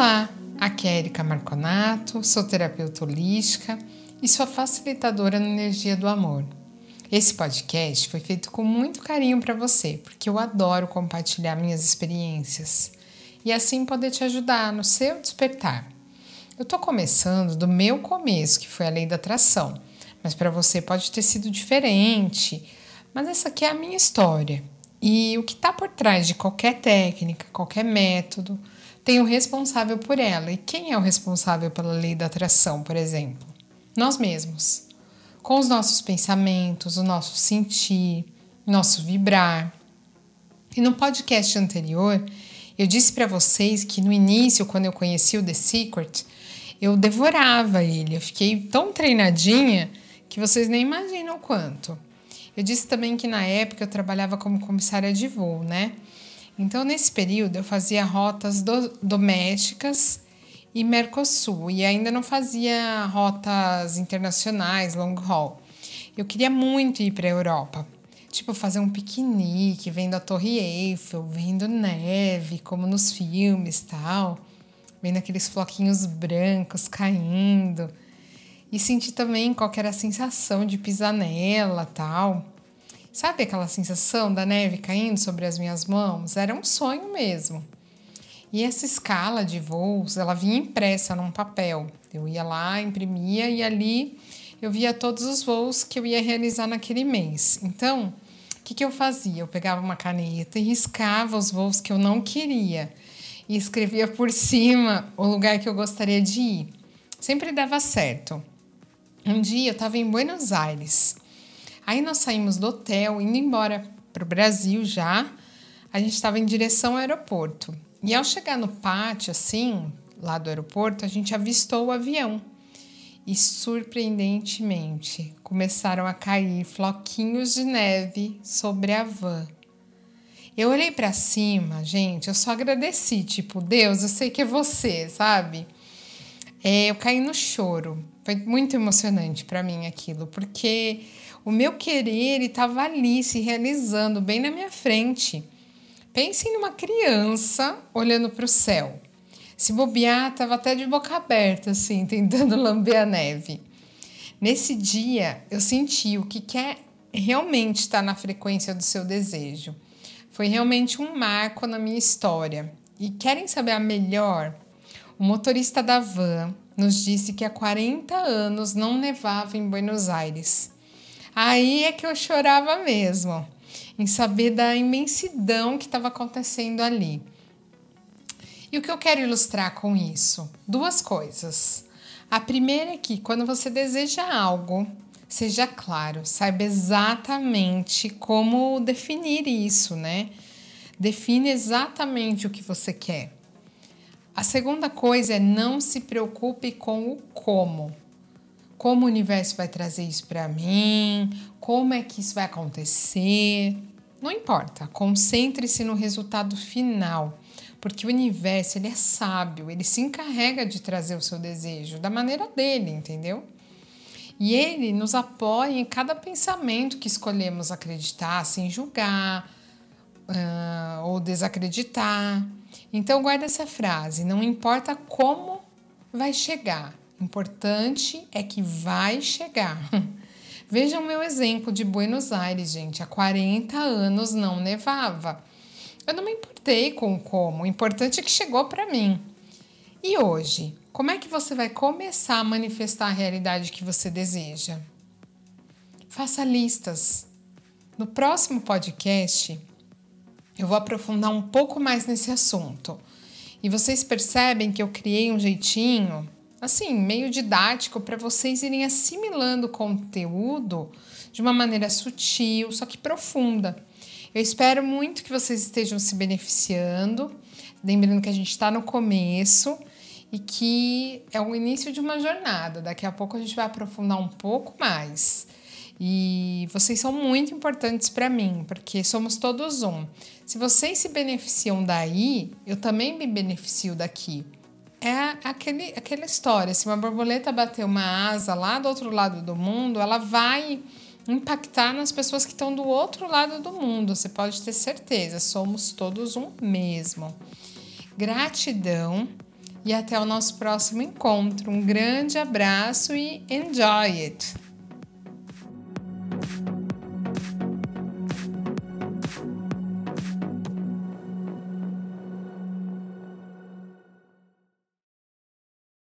Olá, aqui é Erika Marconato, sou terapeuta holística e sou facilitadora na energia do amor. Esse podcast foi feito com muito carinho para você, porque eu adoro compartilhar minhas experiências e assim poder te ajudar no seu despertar. Eu estou começando do meu começo, que foi a lei da atração, mas para você pode ter sido diferente. Mas essa aqui é a minha história e o que está por trás de qualquer técnica, qualquer método tem o responsável por ela. E quem é o responsável pela lei da atração, por exemplo? Nós mesmos. Com os nossos pensamentos, o nosso sentir, nosso vibrar. E no podcast anterior, eu disse para vocês que no início, quando eu conheci o The Secret, eu devorava ele. Eu fiquei tão treinadinha que vocês nem imaginam o quanto. Eu disse também que na época eu trabalhava como comissária de voo, né? Então, nesse período, eu fazia rotas do, domésticas e Mercosul, e ainda não fazia rotas internacionais, long haul. Eu queria muito ir para a Europa, tipo fazer um piquenique, vendo a Torre Eiffel, vendo neve, como nos filmes tal, vendo aqueles floquinhos brancos caindo, e sentir também qual era a sensação de pisar nela tal. Sabe aquela sensação da neve caindo sobre as minhas mãos? Era um sonho mesmo. E essa escala de voos, ela vinha impressa num papel. Eu ia lá, imprimia e ali eu via todos os voos que eu ia realizar naquele mês. Então, o que, que eu fazia? Eu pegava uma caneta e riscava os voos que eu não queria e escrevia por cima o lugar que eu gostaria de ir. Sempre dava certo. Um dia eu estava em Buenos Aires Aí nós saímos do hotel, indo embora para o Brasil já. A gente estava em direção ao aeroporto. E ao chegar no pátio, assim, lá do aeroporto, a gente avistou o avião. E surpreendentemente começaram a cair floquinhos de neve sobre a van. Eu olhei para cima, gente, eu só agradeci, tipo, Deus, eu sei que é você, sabe? É, eu caí no choro. Foi muito emocionante para mim aquilo, porque o meu querer estava ali se realizando bem na minha frente. Pensem numa criança olhando para o céu. Se bobear, estava até de boca aberta, assim, tentando lamber a neve. Nesse dia, eu senti o que quer realmente estar na frequência do seu desejo. Foi realmente um marco na minha história. E querem saber a melhor? O motorista da van nos disse que há 40 anos não nevava em Buenos Aires. Aí é que eu chorava mesmo, em saber da imensidão que estava acontecendo ali. E o que eu quero ilustrar com isso? Duas coisas. A primeira é que quando você deseja algo, seja claro, saiba exatamente como definir isso, né? Define exatamente o que você quer. A segunda coisa é não se preocupe com o como como o universo vai trazer isso para mim, como é que isso vai acontecer. Não importa, concentre-se no resultado final, porque o universo ele é sábio, ele se encarrega de trazer o seu desejo da maneira dele, entendeu? E ele nos apoia em cada pensamento que escolhemos acreditar, sem julgar uh, ou desacreditar. Então guarda essa frase: não importa como vai chegar, Importante é que vai chegar. Vejam meu exemplo de Buenos Aires, gente. Há 40 anos não nevava. Eu não me importei com como, o importante é que chegou para mim. E hoje, como é que você vai começar a manifestar a realidade que você deseja? Faça listas. No próximo podcast, eu vou aprofundar um pouco mais nesse assunto. E vocês percebem que eu criei um jeitinho assim, meio didático para vocês irem assimilando o conteúdo de uma maneira sutil, só que profunda. Eu espero muito que vocês estejam se beneficiando. Lembrando que a gente está no começo e que é o início de uma jornada. Daqui a pouco a gente vai aprofundar um pouco mais. E vocês são muito importantes para mim, porque somos todos um. Se vocês se beneficiam daí, eu também me beneficio daqui é aquele, aquela história. Se uma borboleta bater uma asa lá do outro lado do mundo, ela vai impactar nas pessoas que estão do outro lado do mundo. Você pode ter certeza, somos todos um mesmo. Gratidão e até o nosso próximo encontro. Um grande abraço e enjoy it!